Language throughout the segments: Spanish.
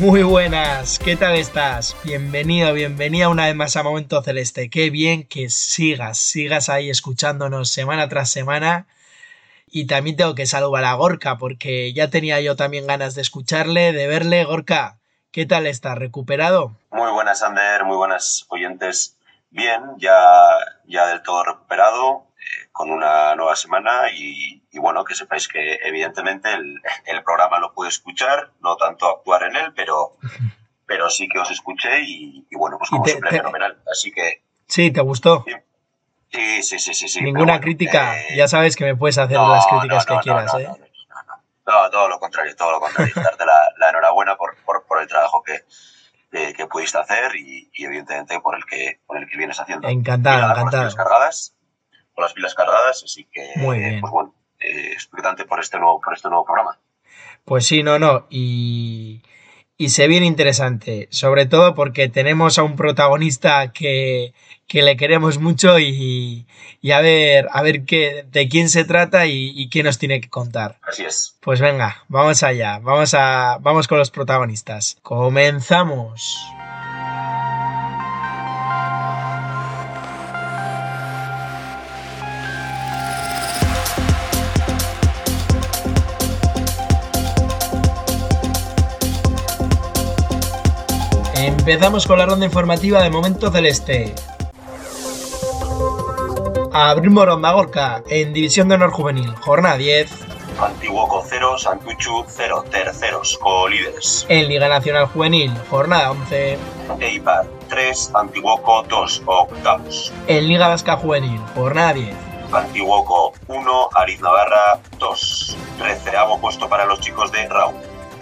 Muy buenas, ¿qué tal estás? Bienvenido, bienvenida una vez más a Momento Celeste. Qué bien que sigas, sigas ahí escuchándonos semana tras semana. Y también tengo que saludar a Gorka porque ya tenía yo también ganas de escucharle, de verle. Gorka, ¿qué tal estás? ¿Recuperado? Muy buenas, Ander, muy buenas oyentes. Bien, ya, ya del todo recuperado, con una nueva semana y, y bueno, que sepáis que evidentemente el, el, programa lo puede escuchar, no tanto actuar en él, pero, pero sí que os escuché y, y bueno, pues como te, siempre, te... fenomenal. Así que... Sí, ¿te gustó? Sí, sí, sí, sí. sí Ninguna bueno, crítica, eh... ya sabes que me puedes hacer no, las críticas no, no, que quieras, ¿eh? No, todo lo contrario, todo lo contrario. Darte la, la enhorabuena por, por, por, el trabajo que, que, que pudiste hacer y, y, evidentemente por el que, por el que vienes haciendo. Encantado, encantado. Cargadas, con las pilas cargadas, así que, Muy bien. pues bueno, eh, expectante por este nuevo por este nuevo programa. Pues sí, no, no, y, y se viene interesante, sobre todo porque tenemos a un protagonista que, que le queremos mucho y, y, a ver, a ver qué, de quién se trata y, y, qué nos tiene que contar. Así es. Pues venga, vamos allá, vamos a, vamos con los protagonistas. Comenzamos. Empezamos con la ronda informativa de Momento Celeste. Abrimos ronda Gorka en División de Honor Juvenil, jornada 10. Antiguoco 0, Santuchu 0, terceros, co-líderes. En Liga Nacional Juvenil, jornada 11. Eibar 3, Antiguoco 2, octavos. En Liga Vasca Juvenil, jornada 10. Antiguoco 1, Ariz Navarra 2, treceavo puesto para los chicos de Raúl.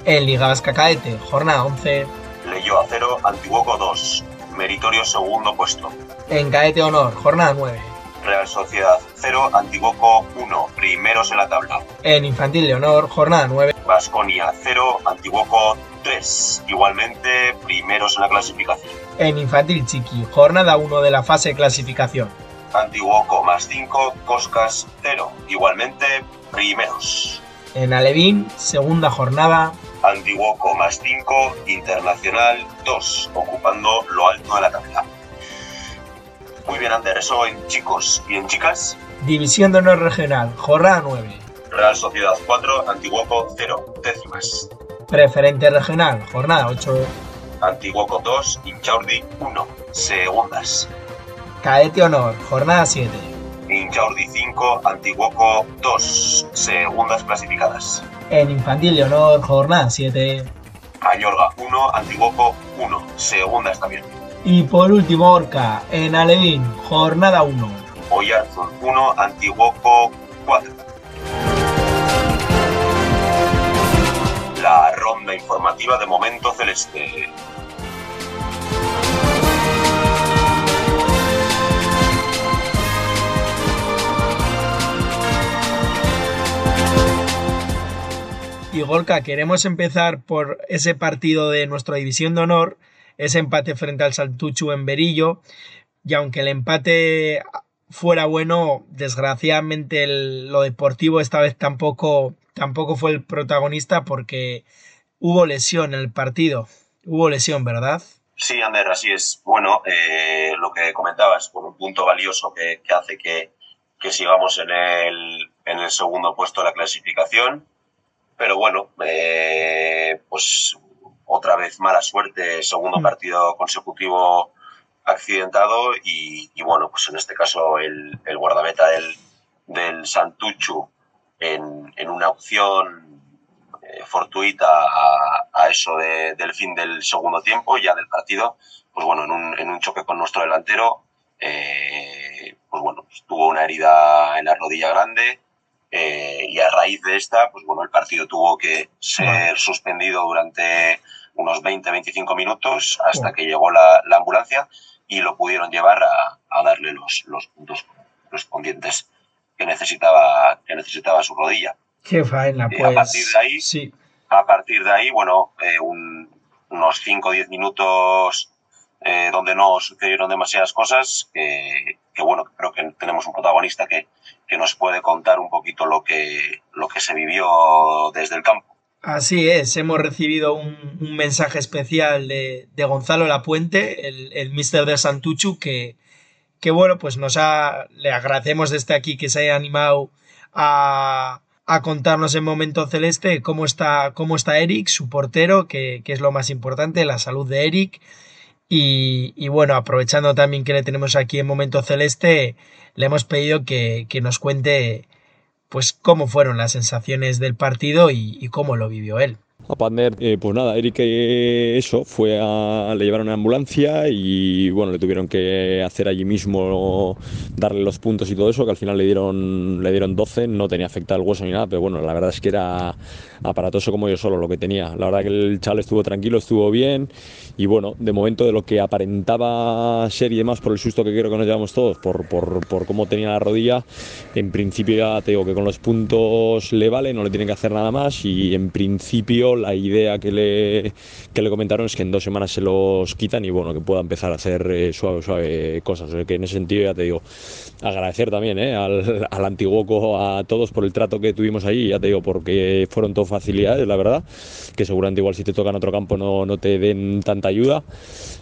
En Liga Vasca Caete, jornada 11. Leyó a 0, Antiguoco 2, meritorio segundo puesto. En Caete Honor, jornada 9. Real Sociedad 0, Antiguoco 1, primeros en la tabla. En Infantil de Honor, jornada 9. Vasconia 0, Antiguoco 3, igualmente primeros en la clasificación. En Infantil Chiqui, jornada 1 de la fase de clasificación. Antiguoco más 5, Coscas 0, igualmente primeros. En Alevín, segunda jornada. Antiguoco más 5, Internacional 2, ocupando lo alto de la tabla. Muy bien, Ander, eso en chicos y en chicas. División de Honor Regional, jornada 9. Real Sociedad 4, Antiguoco 0, décimas. Preferente Regional, jornada 8. Antiguoco 2, Inchaurdi 1, segundas. Caete Honor, jornada 7. Inchaurdi 5, Antiguoco 2, segundas clasificadas. En Infantil de Honor, jornada 7. Añorga 1, Antiguoco 1, segundas también. Y por último, Orca, en Alevín, jornada 1. Oyarzun 1, Antiguoco 4. La ronda informativa de Momento Celeste. Y Gorka, queremos empezar por ese partido de nuestra división de honor, ese empate frente al Santuchu en Berillo, y aunque el empate fuera bueno, desgraciadamente lo deportivo esta vez tampoco, tampoco fue el protagonista porque hubo lesión en el partido. Hubo lesión, ¿verdad? Sí, Ander, así es. Bueno, eh, lo que comentabas, por un punto valioso que, que hace que, que sigamos en el, en el segundo puesto de la clasificación pero bueno, eh, pues otra vez mala suerte, segundo partido consecutivo accidentado y, y bueno, pues en este caso el, el guardameta del, del Santuchu en, en, una opción eh, fortuita a, a eso de, del fin del segundo tiempo, ya del partido, pues bueno, en un, en un choque con nuestro delantero, eh, pues bueno, pues tuvo una herida en la rodilla grande, eh, y a raíz de esta, pues bueno, el partido tuvo que ser suspendido durante, unos 20-25 minutos hasta que llegó la, ambulancia y lo pudieron llevar a, darle los, los puntos correspondientes que necesitaba, que necesitaba su rodilla. Qué faena, pues. a partir de ahí, sí. a partir de ahí bueno, eh, unos 5 o 10 minutos eh, donde no sucedieron demasiadas cosas, que, bueno, creo que tenemos un protagonista que, que, nos puede contar un poquito lo que, lo que se vivió desde el campo. Así es, hemos recibido un, un mensaje especial de, de, Gonzalo Lapuente, el, el mister de Santuchu, que, que bueno, pues nos ha, le agradecemos desde aquí que se haya animado a, a contarnos en momento celeste cómo está, cómo está Eric, su portero, que, que es lo más importante, la salud de Eric. Y, bueno, aprovechando también que le tenemos aquí en momento celeste, le hemos pedido que, que nos cuente pues cómo fueron las sensaciones del partido y cómo lo vivió él a Pander, eh, pues nada, Eric eh, eso, fue a, le llevaron a ambulancia y bueno, le tuvieron que hacer allí mismo, darle los puntos y todo eso, que al final le dieron, le dieron 12, no tenía afectado el hueso ni nada, pero bueno, la verdad es que era aparatoso como yo solo lo que tenía. La verdad que el chaval estuvo tranquilo, estuvo bien y bueno, de momento de lo que aparentaba ser y demás por el susto que creo que nos llevamos todos, por, por, por cómo tenía la rodilla, en principio ya te que con los puntos le vale, no le tienen que hacer nada más y en principio la idea que le, que le comentaron es que en dos semanas se los quitan y bueno, que pueda empezar a hacer eh, suave, suave cosas. O que en ese sentido ya te digo, agradecer también eh, al, al Antiguoco, a todos por el trato que tuvimos ahí, ya te digo, porque fueron todo facilidades, la verdad, que seguramente igual si te toca en otro campo no, no te den tanta ayuda.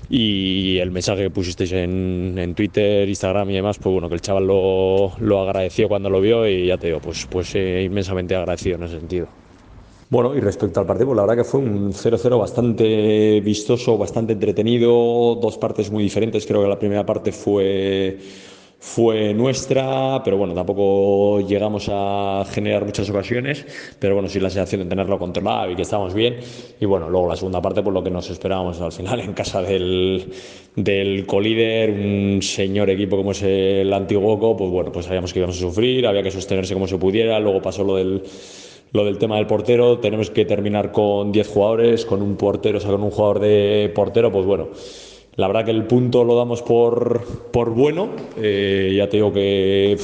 Y el mensaje que pusisteis en, en, Twitter, Instagram y demás, pues bueno, que el chaval lo, lo agradeció cuando lo vio y ya te digo, pues, pues eh, inmensamente agradecido en ese sentido. Bueno, y respecto al partido, pues la verdad que fue un 0-0 bastante vistoso, bastante entretenido, dos partes muy diferentes. Creo que la primera parte fue, fue nuestra, pero bueno, tampoco llegamos a generar muchas ocasiones, pero bueno, sí la sensación de tenerlo controlado y que estábamos bien. Y bueno, luego la segunda parte, pues lo que nos esperábamos al final en casa del, del colíder, un señor equipo como es el Antiguoco, pues bueno, pues sabíamos que íbamos a sufrir, había que sostenerse como se pudiera, luego pasó lo del lo del tema del portero, tenemos que terminar con 10 jugadores, con un portero, o sea, con un jugador de portero, pues bueno, la verdad que el punto lo damos por, por bueno, eh, ya te digo que...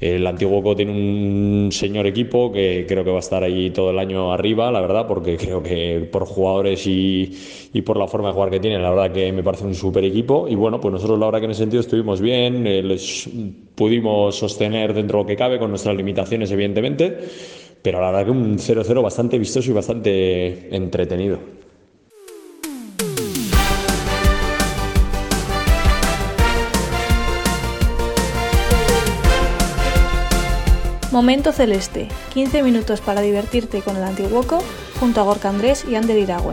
El Antiguoco tiene un señor equipo que creo que va a estar ahí todo el año arriba, la verdad, porque creo que por jugadores y, y por la forma de jugar que tienen, la verdad que me parece un súper equipo. Y bueno, pues nosotros la verdad que en ese sentido estuvimos bien, eh, les pudimos sostener dentro de lo que cabe con nuestras limitaciones, evidentemente, pero la verdad que un 0-0 bastante vistoso y bastante entretenido. Momento Celeste, 15 minutos para divertirte con el Antiguoco junto a Gorka Andrés y Ander Iragüe.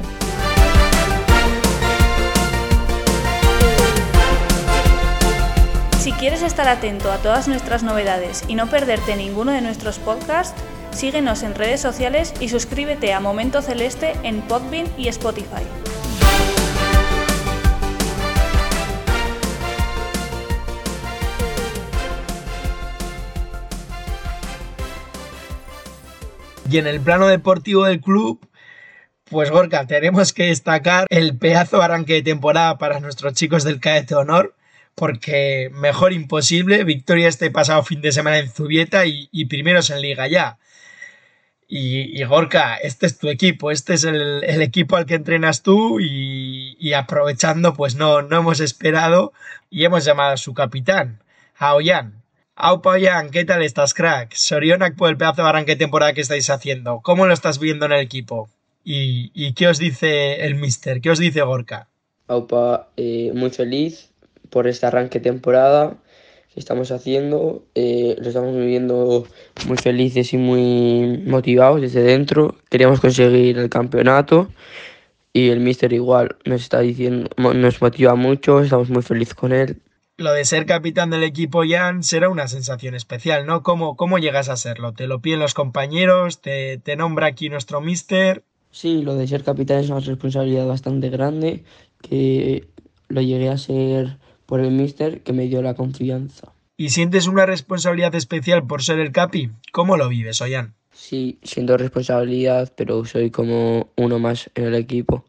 Si quieres estar atento a todas nuestras novedades y no perderte ninguno de nuestros podcasts, síguenos en redes sociales y suscríbete a Momento Celeste en Podbean y Spotify. Y en el plano deportivo del club, pues Gorka, tenemos que destacar el pedazo arranque de temporada para nuestros chicos del Cadete Honor, porque mejor imposible, victoria este pasado fin de semana en Zubieta y, primeros en Liga ya. Y, Gorka, este es tu equipo, este es el, equipo al que entrenas tú y, aprovechando, pues no, no hemos esperado y hemos llamado a su capitán, a Ollán. Aupa Ollán, ¿qué tal estás, crack? Sorionak por el pedazo de arranque temporada que estáis haciendo. ¿Cómo lo estás viendo en el equipo? ¿Y, qué os dice el mister? ¿Qué os dice Gorka? Aupa, eh, muy feliz por este arranque de temporada que estamos haciendo. Eh, lo estamos viviendo muy felices y muy motivados desde dentro. Queríamos conseguir el campeonato y el mister igual nos está diciendo, nos motiva mucho, estamos muy felices con él lo de ser capitán del equipo Jan será una sensación especial, ¿no? ¿Cómo, cómo llegas a serlo? ¿Te lo piden los compañeros? ¿Te, ¿Te, nombra aquí nuestro mister? Sí, lo de ser capitán es una responsabilidad bastante grande que lo llegué a ser por el mister que me dio la confianza. ¿Y sientes una responsabilidad especial por ser el capi? ¿Cómo lo vives, Oyan? Sí, siento responsabilidad, pero soy como uno más en el equipo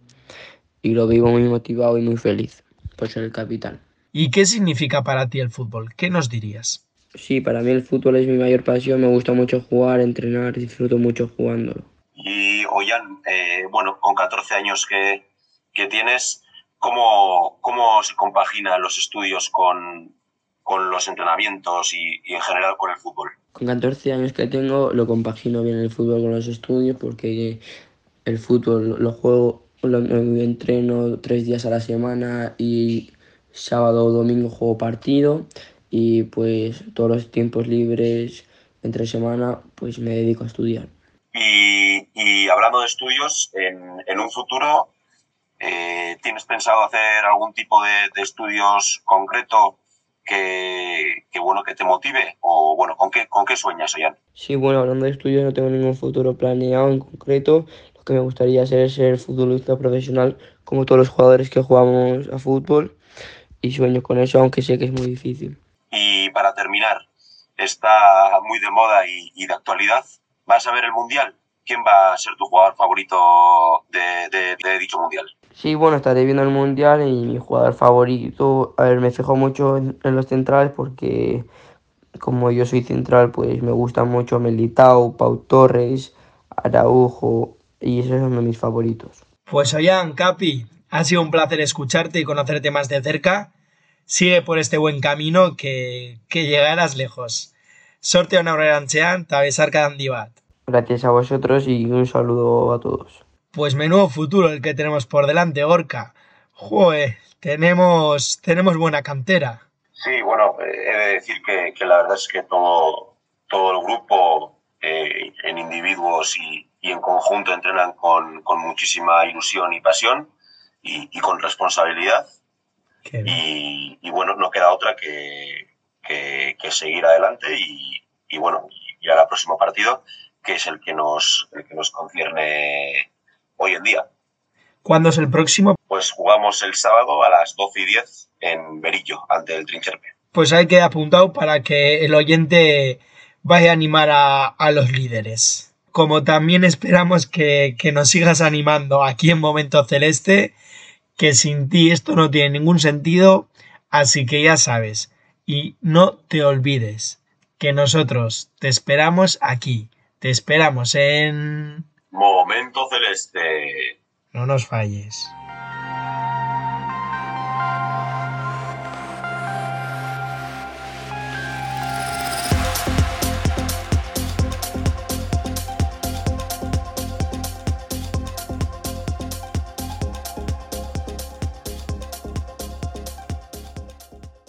y lo vivo muy motivado y muy feliz por ser el capitán. ¿Y qué significa para ti el fútbol? ¿Qué nos dirías? Sí, para mí el fútbol es mi mayor pasión, me gusta mucho jugar, entrenar, disfruto mucho jugándolo. Y Ollán, eh, bueno, con 14 años que, que tienes, ¿cómo, ¿cómo se compagina los estudios con, con los entrenamientos y, y, en general con el fútbol? Con 14 años que tengo lo compagino bien el fútbol con los estudios porque el fútbol lo juego, lo, lo entreno tres días a la semana y sábado o domingo juego partido y pues todos los tiempos libres entre semana pues me dedico a estudiar. Y, y hablando de estudios, en, en un futuro, eh, ¿tienes pensado hacer algún tipo de, de estudios concreto que, que, bueno que te motive? O bueno, ¿con qué, con qué sueñas, Ollán? Sí, bueno, hablando de estudios no tengo ningún futuro planeado en concreto. Lo que me gustaría hacer es ser futbolista profesional como todos los jugadores que jugamos a fútbol y sueño con eso, aunque sé que es muy difícil. Y para terminar, está muy de moda y, y de actualidad. ¿Vas a ver el Mundial? ¿Quién va a ser tu jugador favorito de, de, de, dicho Mundial? Sí, bueno, estaré viendo el Mundial y mi jugador favorito, a ver, me fijo mucho en, en los centrales porque como yo soy central, pues me gustan mucho Melitao, Pau Torres, Araujo y esos son mis favoritos. Pues Ollán, Capi, ha sido un placer escucharte y conocerte más de cerca. Sigue por este buen camino que, que llegarás lejos. Sorte una antzean, tabesar cada bat. Gracias a vosotros y un saludo a todos. Pues menudo futuro el que tenemos por delante, Gorka. Joder, tenemos, tenemos buena cantera. Sí, bueno, eh, he de decir que, que, la verdad es que todo, todo el grupo, eh, en individuos y, y, en conjunto, entrenan con, con muchísima ilusión y pasión y, y con responsabilidad. Y, y, bueno, no queda otra que, que, que seguir adelante y, y bueno, y al próximo partido, que es el que nos, el que nos concierne hoy en día. ¿Cuándo es el próximo? Pues jugamos el sábado a las 12 y 10 en Berillo, ante el Trincherpe. Pues hay que apuntado para que el oyente vaya a animar a, a los líderes. Como también esperamos que, que nos sigas animando aquí en Momento Celeste que sin ti esto no tiene ningún sentido, así que ya sabes, y no te olvides que nosotros te esperamos aquí, te esperamos en... Momento Celeste. No nos falles.